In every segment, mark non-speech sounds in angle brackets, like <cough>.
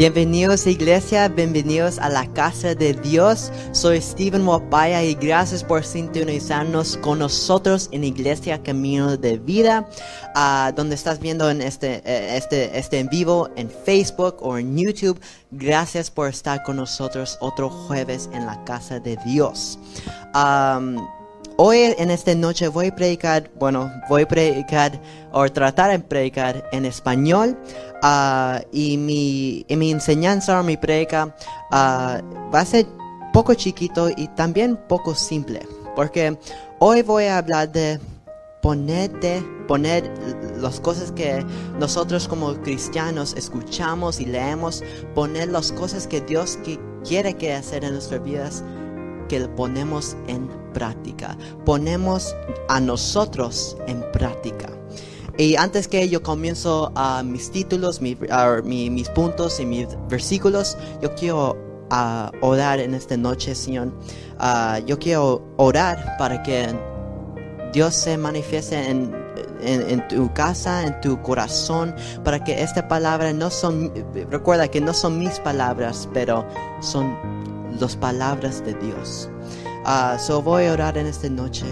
Bienvenidos iglesia, bienvenidos a la casa de Dios. Soy Steven Wapaya y gracias por sintonizarnos con nosotros en Iglesia Camino de Vida, ah, donde estás viendo en este, eh, este, este en vivo en Facebook o en YouTube. Gracias por estar con nosotros otro jueves en la casa de Dios. Hoy en esta noche voy a predicar, bueno, voy a predicar o tratar de predicar en español uh, y, mi, mi, enseñanza o mi predica uh, va a ser poco chiquito y también poco simple, porque hoy voy a hablar de ponerte, poner las cosas que nosotros como cristianos escuchamos y leemos, poner las cosas que Dios quiere que hacer en nuestras vidas que ponemos en práctica. Ponemos a nosotros en práctica. Y antes que yo comienzo a mis títulos, mis puntos y mis versículos, yo quiero orar en esta noche, Señor. yo quiero orar para que Dios se manifieste en, en, tu casa, en tu corazón, para que esta palabra no son, recuerda que no son mis palabras, pero son las palabras de Dios. Uh, so voy a orar en esta noche.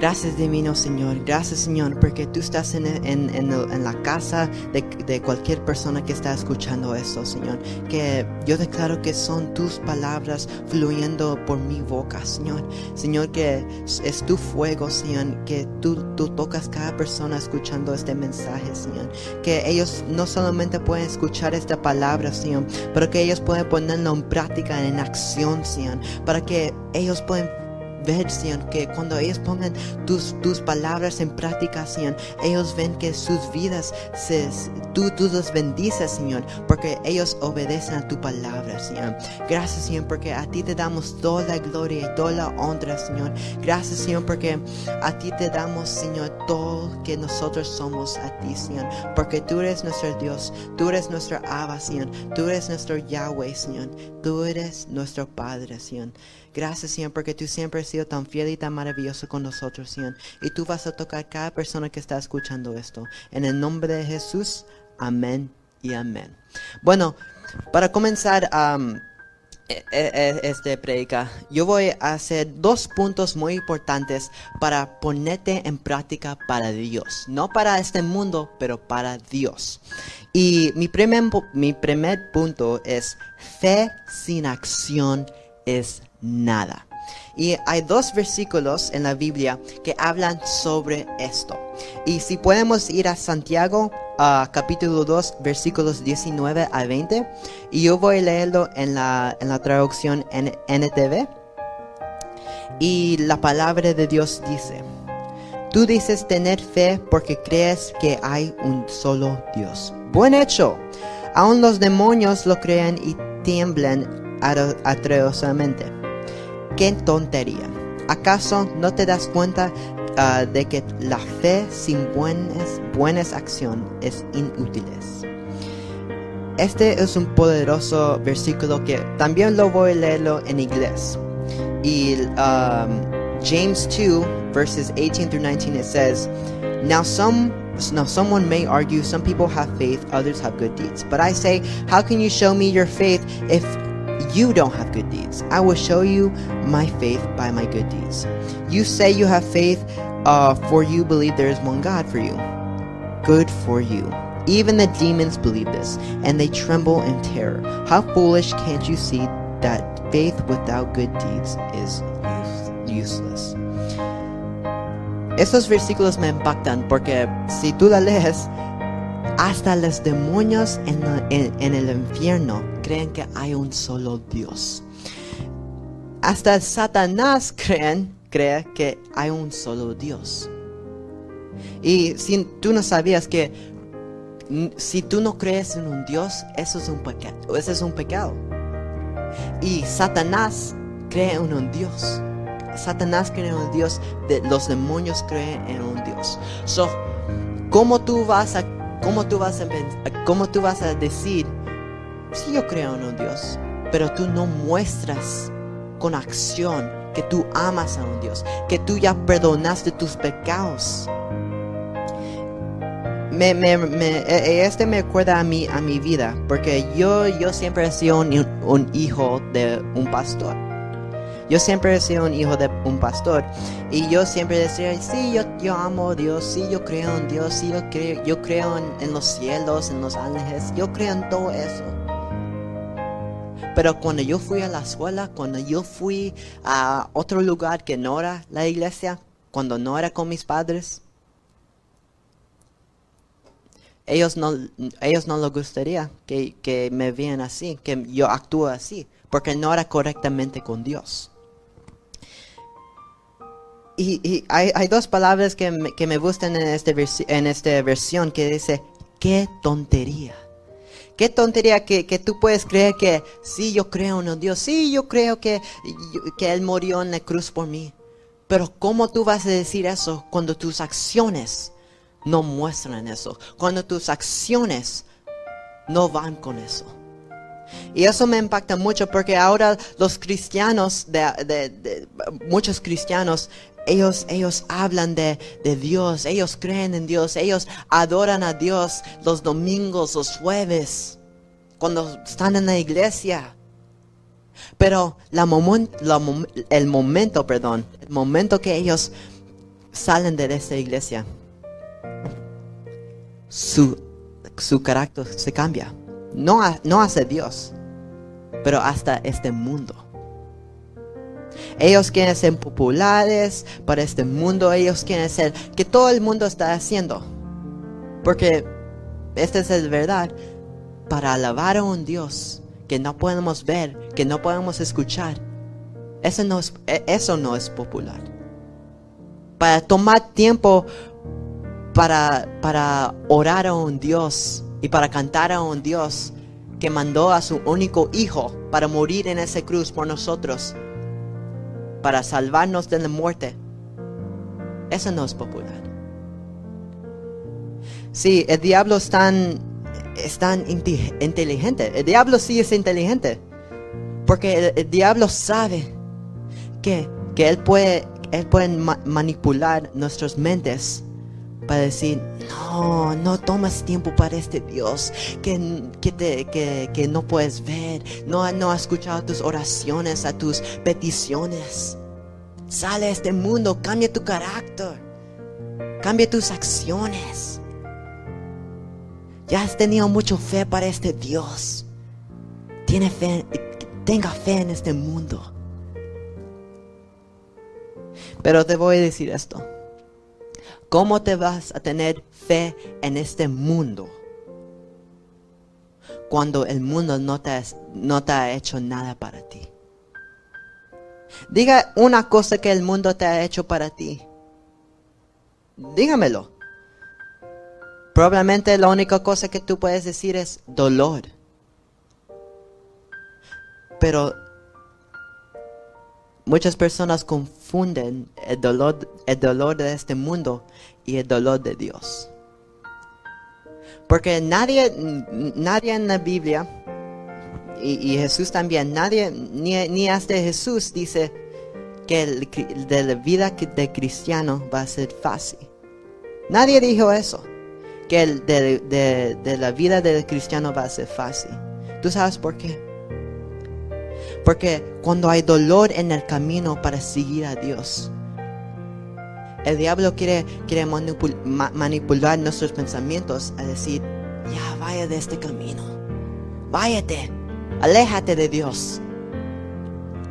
Gracias divino Señor, gracias Señor, porque tú estás en, en, en, la casa de, de, cualquier persona que está escuchando esto, Señor. Que yo declaro que son tus palabras fluyendo por mi boca, Señor. Señor, que es tu fuego, Señor, que tú, tú tocas cada persona escuchando este mensaje, Señor. Que ellos no solamente pueden escuchar esta palabra, Señor, pero que ellos pueden ponerlo en práctica, en acción, Señor. Para que ellos pueden ver, que cuando ellos pongan tus, tus palabras en práctica, Señor, ellos ven que sus vidas, se, tú, tú los bendices, Señor, porque ellos obedecen a tu palabra, Señor. Gracias, Señor, porque a ti te damos toda la gloria y toda la honra, Señor. Gracias, Señor, porque a ti te damos, Señor, todo que nosotros somos a ti, Señor, porque tú eres nuestro Dios, tú eres nuestro Abba, Señor, tú eres nuestro Yahweh, Señor, tú eres nuestro Padre, Señor. Gracias, Señor, porque tú siempre sido tan fiel y tan maravilloso con nosotros. Y tú vas a tocar cada persona que está escuchando esto. En el nombre de Jesús, amén y amén. Bueno, para comenzar e, este predica, yo voy a hacer dos puntos muy importantes para ponerte en práctica para Dios. No para este mundo, pero para Dios. Y mi primer, mi primer punto es fe sin acción es nada. Y hay dos versículos en la Biblia que hablan sobre esto. Y si podemos ir a Santiago, capítulo 2, versículos 19 a 20. Y yo voy a leerlo en la, en la traducción en NTV. Y la palabra de Dios dice, tú dices tener fe porque crees que hay un solo Dios. Buen hecho. Aún los demonios lo creen y tiemblan atrevosamente qué tontería. ¿Acaso no te das cuenta ah, de que la fe sin buenas, buenas acciones es inútil? Este es un poderoso versículo que también lo voy a leerlo en inglés. Y um, James 2, verses 18 through 19, it says, Now some now someone may argue some people have faith, others have good deeds. But I say, how can you show me your faith if you don't have good deeds. I will show you my faith by my good deeds. You say you have faith, uh, for you believe there is one God for you. Good for you. Even the demons believe this, and they tremble in terror. How foolish can't you see that faith without good deeds is useless? Estos versículos me impactan porque si tú la lees, hasta los demonios en, en, en el infierno creen que hay un solo Dios. Hasta Satanás creen, cree que hay un solo Dios. Y si tú no sabías que si tú no crees en un Dios, eso es un pecado. Eso es un pecado. Y Satanás cree en un Dios. Satanás cree en un Dios. De, los demonios creen en un Dios. So, ¿cómo tú vas a, cómo tú vas a, cómo tú vas a decir sí yo creo en un Dios, pero tú no muestras con acción que tú amas a un Dios, que tú ya perdonaste tus pecados. me- e- este me acuerda a mi, a mi vida, porque yo, yo siempre he sido un, un hijo de un pastor. Yo siempre he sido un hijo de un pastor y yo siempre decía, sí, yo, yo amo a Dios, sí, yo creo en Dios, sí, yo creo, yo creo en, en los cielos, en los ángeles, yo creo en todo eso. Pero cuando yo fui a la escuela, cuando yo fui a otro lugar que no era la iglesia, cuando no era con mis padres, ellos no, ellos no les gustaría que, que me vean así, que yo actúe así, porque no era correctamente con Dios. Y, hay, dos palabras que me, que me gustan en, este en esta versión que dice, qué tontería. Qué tontería que, tú puedes creer que sí, yo creo en Dios, sí, yo creo que, que Él murió en la cruz por mí. Pero ¿cómo tú vas a decir eso cuando tus acciones no muestran eso? Cuando tus acciones no van con eso. Y eso me impacta mucho porque ahora los cristianos, de- muchos cristianos, ellos, ellos hablan de, de Dios, ellos creen en Dios, ellos adoran a Dios los domingos, los jueves, cuando están en la iglesia. Pero el momento, perdón, el momento que ellos salen de esta iglesia, su, su carácter se cambia. No, no Dios, pero hasta este mundo. Ellos quieren ser populares para este mundo, ellos quieren ser que todo el mundo está haciendo. Porque esta es la verdad, para alabar a un Dios que no podemos ver, que no podemos escuchar, eso no es, e- eso no es popular. Para tomar tiempo para, para orar a un Dios y para cantar a un Dios que mandó a su único hijo para morir en esa cruz por nosotros, para salvarnos de la muerte. Eso no es popular. Sí, el diablo es tan, es tan inte- inteligente. El diablo sí es inteligente. Porque el, diablo sabe que, que él puede, él puede ma- manipular nuestras mentes para decir, no, no tomas tiempo para este Dios que, que, te- que, que no puedes ver, no, no ha escuchado tus oraciones, a tus peticiones. Sale a este mundo, cambia tu carácter, cambia tus acciones. Ya has tenido mucho fe para este Dios. Tiene fe, tenga fe en este mundo. Pero te voy a decir esto. ¿Cómo te vas a tener fe en este mundo cuando el mundo no te, no te ha hecho nada para ti? Diga una cosa que el mundo te ha hecho para ti. Dígamelo. Probablemente la única cosa que tú puedes decir es dolor. Pero muchas personas confunden el dolor, el dolor de este mundo y el dolor de Dios. Porque nadie, nadie en la Biblia, y, Jesús también, nadie, ni, ni hasta Jesús dice que el de la vida de cristiano va a ser fácil. Nadie dijo eso, que el de, de- de la vida del cristiano va a ser fácil. ¿Tú sabes por qué? Porque cuando hay dolor en el camino para seguir a Dios, el diablo quiere, quiere manipul- ma- manipular nuestros pensamientos a decir, ya vaya de este camino, váyate, aléjate de Dios.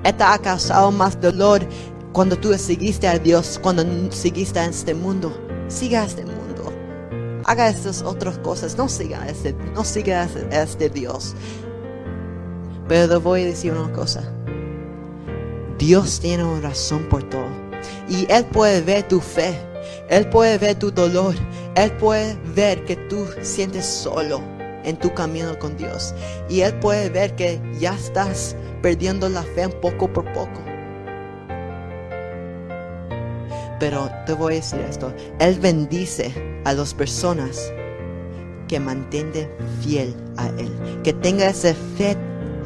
Esto ha causado más dolor cuando tú seguiste a Dios, cuando seguiste a este mundo. Siga este mundo. Haga estas otras cosas. No siga a este, no siga a a este Dios. Pero te voy a decir una cosa. Dios tiene una razón por todo. Y Él puede ver tu fe. Él puede ver tu dolor. Él puede ver que tú sientes solo en tu camino con Dios. Y Él puede ver que ya estás perdiendo la fe poco por poco. Pero te voy a decir esto. Él bendice a las personas que mantienen fiel a Él. Que tenga esa fe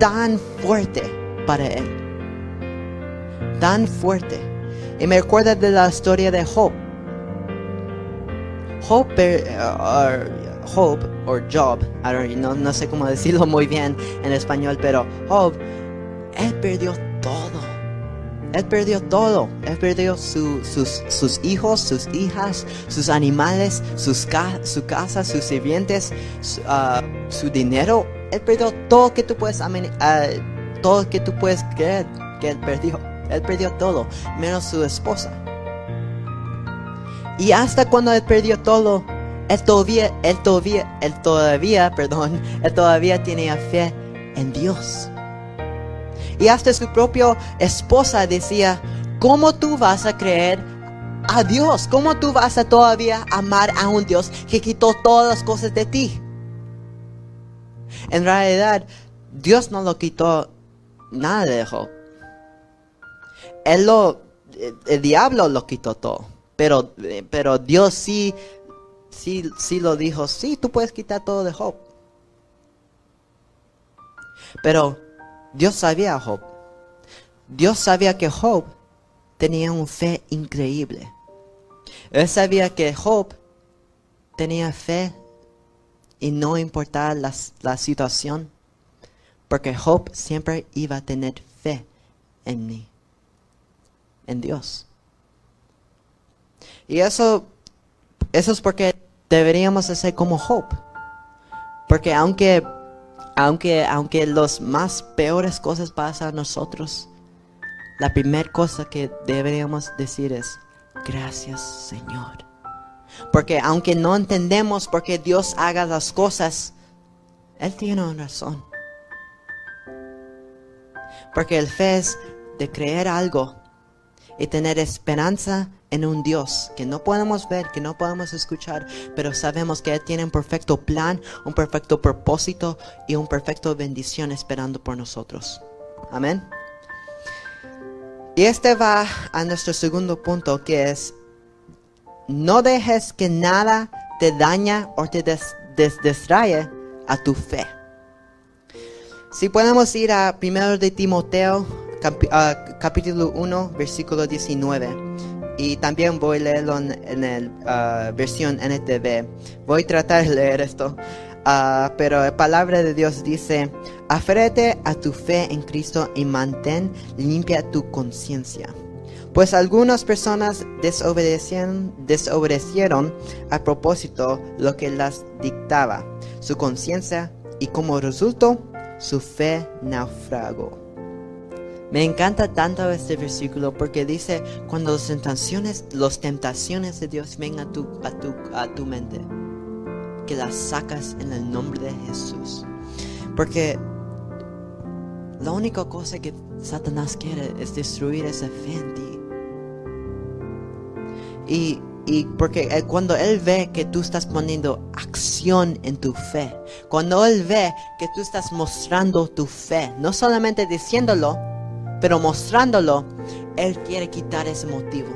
tan fuerte para Él. Tan fuerte. Y me recuerda de la historia de Job. Hope, per- or, Hope, or Job, I don't- no, no sé cómo decirlo muy bien en español, pero Job, él perdió todo. Él perdió todo. Él perdió su- sus, sus hijos, sus hijas, sus animales, sus ca- su casa, sus sirvientes, su, su dinero. Él perdió todo que tú puedes ah, todo que tú puedes creer que él perdió. Él perdió todo, menos su esposa. Y hasta cuando él perdió todo, él todavía, él todavía, él todavía, perdón, <laughs> él todavía tenía fe en Dios. Y hasta su propia esposa decía, ¿cómo tú vas a creer a Dios? ¿Cómo tú vas a todavía amar a un Dios que quitó todas las cosas de ti? En realidad, Dios no lo quitó nada de Job. El, diablo lo quitó todo. Pero, pero Dios sí, sí, sí lo dijo, sí, tú puedes quitar todo de Job. Pero Dios sabía a Job. Dios sabía que Job tenía una fe increíble. Él sabía que Job tenía fe y no importaba las- la situación, porque Job siempre iba a tener fe en mí, en Dios. Y eso, eso es porque deberíamos hacer como Job. Porque aunque, aunque, aunque los más peores cosas pasan a nosotros, la primera cosa que deberíamos decir es, gracias Señor. Porque aunque no entendemos por qué Dios haga las cosas, Él tiene una razón. Porque el fe es de creer algo y tener esperanza en un Dios que no podemos ver, que no podemos escuchar, pero sabemos que Él tiene un perfecto plan, un perfecto propósito y un perfecto bendición esperando por nosotros. Amén. Y este va a nuestro segundo punto que es, no dejes que nada te daña o te des- a tu fe. Si podemos ir a 1 de Timoteo, capi- ah, capítulo 1, versículo 19. Y también voy a leerlo en, en la versión NTV. Voy a tratar de leer esto. Ah, pero la palabra de Dios dice, aférrate a tu fe en Cristo y mantén limpia tu conciencia. Pues algunas personas desobedecieron, desobedecieron a propósito lo que las dictaba su conciencia y como resultado su fe naufragó. Me encanta tanto este versículo porque dice cuando las tentaciones, las tentaciones de Dios vengan a tu, a tu, a tu mente, que las sacas en el nombre de Jesús. Porque la única cosa que Satanás quiere es destruir esa fe en ti. Y, y porque él- cuando Él ve que tú estás poniendo acción en tu fe, cuando Él ve que tú estás mostrando tu fe, no solamente diciéndolo, pero mostrándolo, Él quiere quitar ese motivo.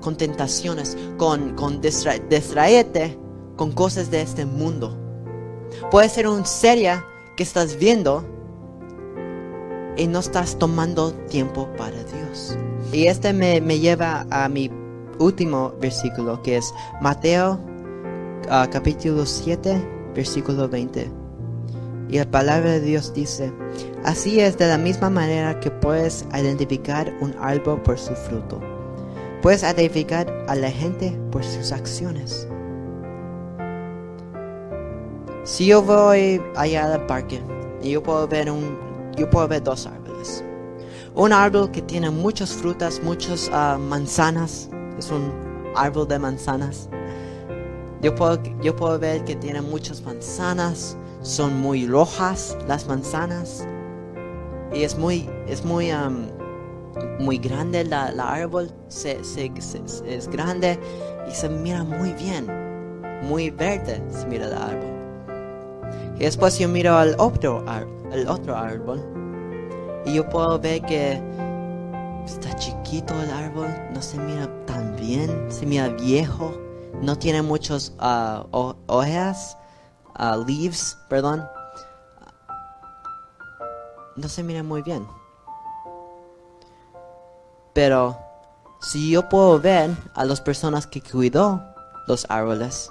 Con tentaciones, con, con distra- distraerte con cosas de este mundo. Puede ser una serie que estás viendo y no estás tomando tiempo para Dios. Y este me, me lleva a mi último versículo, que es Mateo ah, capítulo 7, versículo 20. Y la palabra de Dios dice, así es de la misma manera que puedes identificar un árbol por su fruto. Puedes identificar a la gente por sus acciones. Si yo voy allá al parque y yo puedo ver un, yo puedo ver dos árboles. Un árbol que tiene muchas frutas, muchas ah, manzanas, es un árbol de manzanas. Yo puedo, yo puedo ver que tiene muchas manzanas, son muy rojas las manzanas y es muy, es muy, muy grande la, árbol, es grande y se mira muy bien, muy verde se mira el árbol. Y después yo miro al otro, el otro árbol y yo puedo ver que está chiquito el árbol, no se mira tan bien, se mira viejo, no tiene muchos ah, ho- hojas, ah, leaves, perdón. No se mira muy bien. Pero si yo puedo ver a las personas que cuidó los árboles,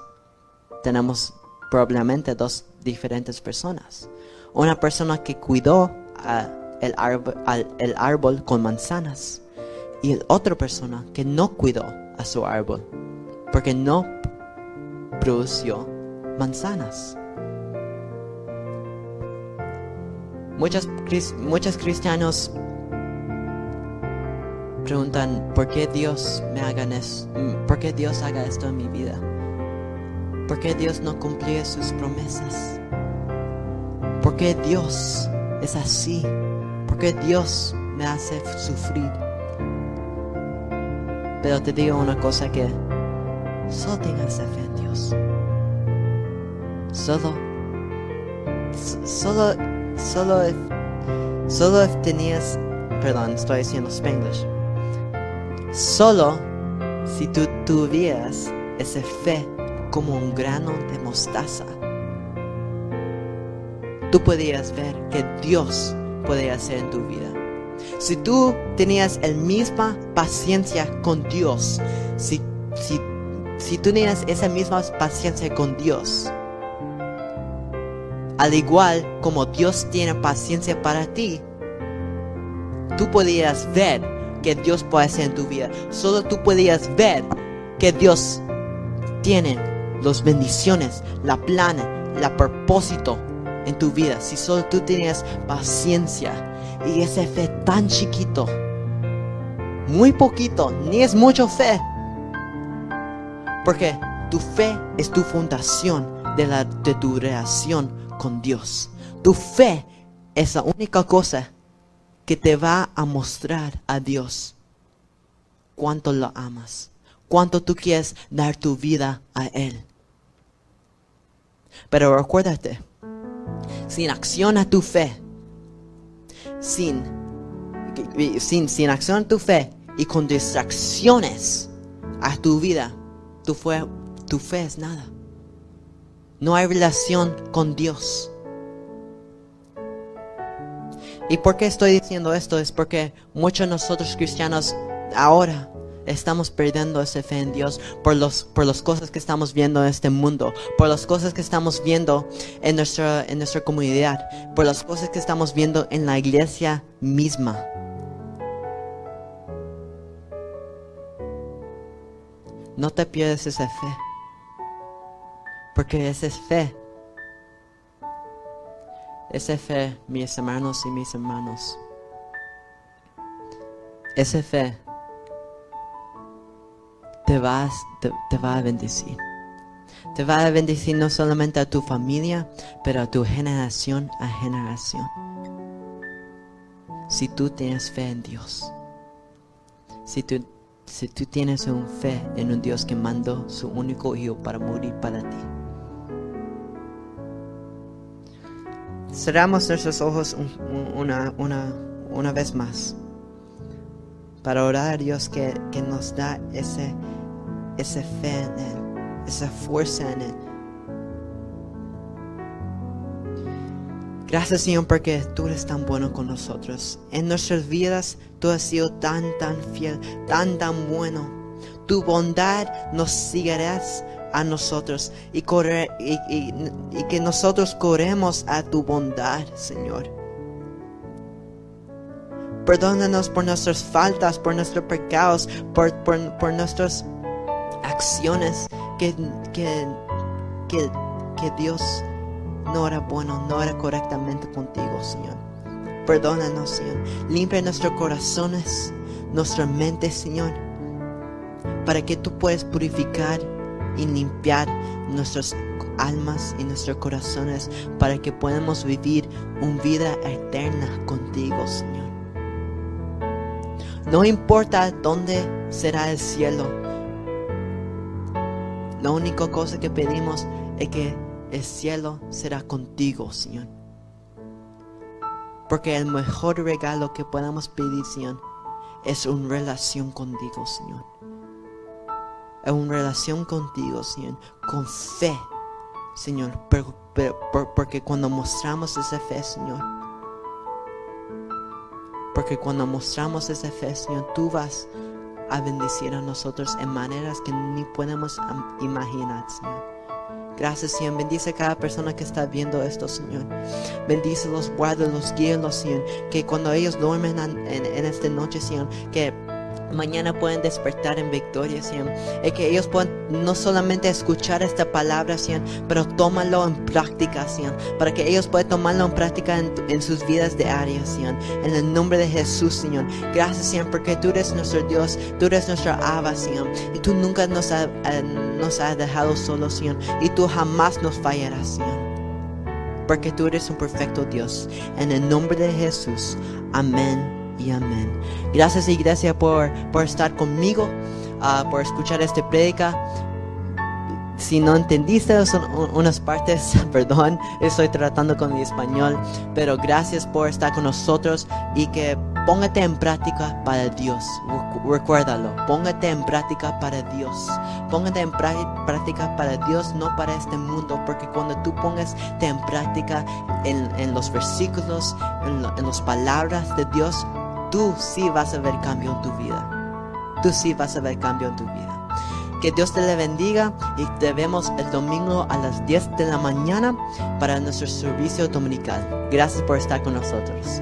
tenemos probablemente dos diferentes personas. Una persona que cuidó el, árbol, el árbol con manzanas y otra persona que no cuidó a su árbol porque no produjo manzanas. Muchos, muchos cristianos preguntan por qué Dios me haga esto, por qué Dios haga esto en mi vida. ¿Por qué Dios no cumple sus promesas? ¿Por qué Dios es así? ¿Por qué Dios me hace sufrir? Pero te digo una cosa que solo tengas fe en Dios. Solo, solo, solo, solo tenías, perdón, estoy diciendo Spanglish. Solo si tú tuvieras esa fe como un grano de mostaza, tú podías ver que Dios puede hacer en tu vida. Si tú tenías la misma paciencia con Dios, si, si, si tú tenías esa misma paciencia con Dios, al igual como Dios tiene paciencia para ti, tú podías ver que Dios puede hacer en tu vida. Solo tú podías ver que Dios tiene las bendiciones, la plana, el propósito en tu vida. Si solo tú tenías paciencia y ese fe tan chiquito, muy poquito, ni es mucho fe. Porque tu fe es tu fundación de, de tu relación con Dios. Tu fe es la única cosa que te va a mostrar a Dios cuánto lo amas, cuánto tú quieres dar tu vida a Él. Pero recuérdate, sin acción a tu fe, sin, sin, sin acción a tu fe y con distracciones a tu vida, tu fe, tu fe es nada. No hay relación con Dios. ¿Y por qué estoy diciendo esto? Es porque muchos de nosotros cristianos ahora estamos perdiendo esa fe en Dios por, los, por las cosas que estamos viendo en este mundo, por las cosas que estamos viendo en nuestra, en nuestra comunidad, por las cosas que estamos viendo en la iglesia misma. No te pierdas esa fe, porque esa es fe. Esa fe, mis hermanos y mis hermanos. Esa fe te, vas, te, va a bendecir. Te va a bendecir no solamente a tu familia, pero a tu generación a generación. Si tú tienes fe en Dios. Si tú, si tú tienes un fe en un Dios que mandó su único hijo para morir para ti. Cerramos nuestros ojos una, una, una vez más para orar a Dios que, que nos da ese, esa fe en Él, esa fuerza en Él. Gracias Señor porque tú eres tan bueno con nosotros. En nuestras vidas tú has sido tan, tan fiel, tan, tan bueno. Tu bondad nos seguirás a nosotros y, y, que nosotros corremos a tu bondad, Señor. Perdónanos por nuestras faltas, por nuestros pecados, por, por, por nuestras acciones que, que, que, que Dios no era bueno, no era correctamente contigo, Señor. Perdónanos, Señor. Limpia nuestros corazones, nuestra mente, Señor, para que tú puedas purificar y limpiar nuestras almas y nuestros corazones para que podamos vivir una vida eterna contigo, Señor. No importa dónde será el cielo, la única cosa que pedimos es que el cielo será contigo, Señor. Porque el mejor regalo que podamos pedir, Señor, es una relación contigo, Señor. Es una relación contigo, Señor, con fe, Señor. porque cuando mostramos esa fe, Señor, porque cuando mostramos esa fe, Señor, tú vas a a nosotros en maneras que ni podemos imaginar, Señor. Gracias, Señor. Bendice a cada persona que está viendo esto, Señor. Bendícelos, guárdalos, guíalos, Señor. Que cuando ellos duermen en, en- en esta noche, Señor, que mañana pueden despertar en victoria, Señor. Y que ellos puedan no solamente escuchar esta palabra, Señor, pero tómalo en práctica, Señor. Para que ellos puedan tomarlo en práctica en, sus vidas diarias, Señor. En el nombre de Jesús, Señor. Gracias, Señor, porque tú eres nuestro Dios, tú eres nuestra Abba, Señor. Y tú nunca nos, ha- eh, nos has dejado solos, Señor. Y tú jamás nos fallarás, Señor. Porque tú eres un perfecto Dios. En el nombre de Jesús. Amén y amén. Gracias iglesia por, por estar conmigo, ah, por escuchar este prédica. Si no entendiste son unas partes, <laughs> perdón, estoy tratando con mi español, pero gracias por estar con nosotros y que póngate en práctica para Dios. Recu- Recuérdalo, póngate en práctica para Dios. Póngate en prá- práctica para Dios, no para este mundo, porque cuando tú pongas en práctica en, en los versículos, en, en las palabras de Dios, tú sí vas a ver cambio en tu vida. Tú sí vas a ver cambio en tu vida. Que Dios te le bendiga y te vemos el domingo a las 10 de la mañana para nuestro servicio dominical. Gracias por estar con nosotros.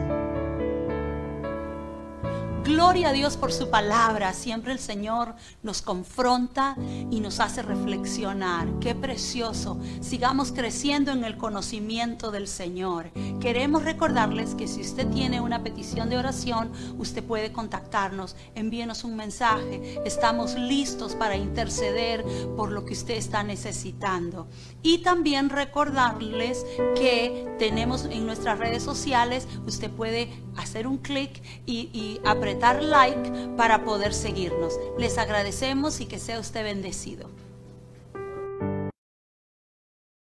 Gloria a Dios por su palabra. Siempre el Señor nos confronta y nos hace reflexionar. Qué precioso. Sigamos creciendo en el conocimiento del Señor. Queremos recordarles que si usted tiene una petición de oración, usted puede contactarnos. Envíenos un mensaje. Estamos listos para interceder por lo que usted está necesitando. Y también recordarles que tenemos en nuestras redes sociales, usted puede hacer un clic y, y apretar like para poder seguirnos. Les agradecemos y que sea usted bendecido.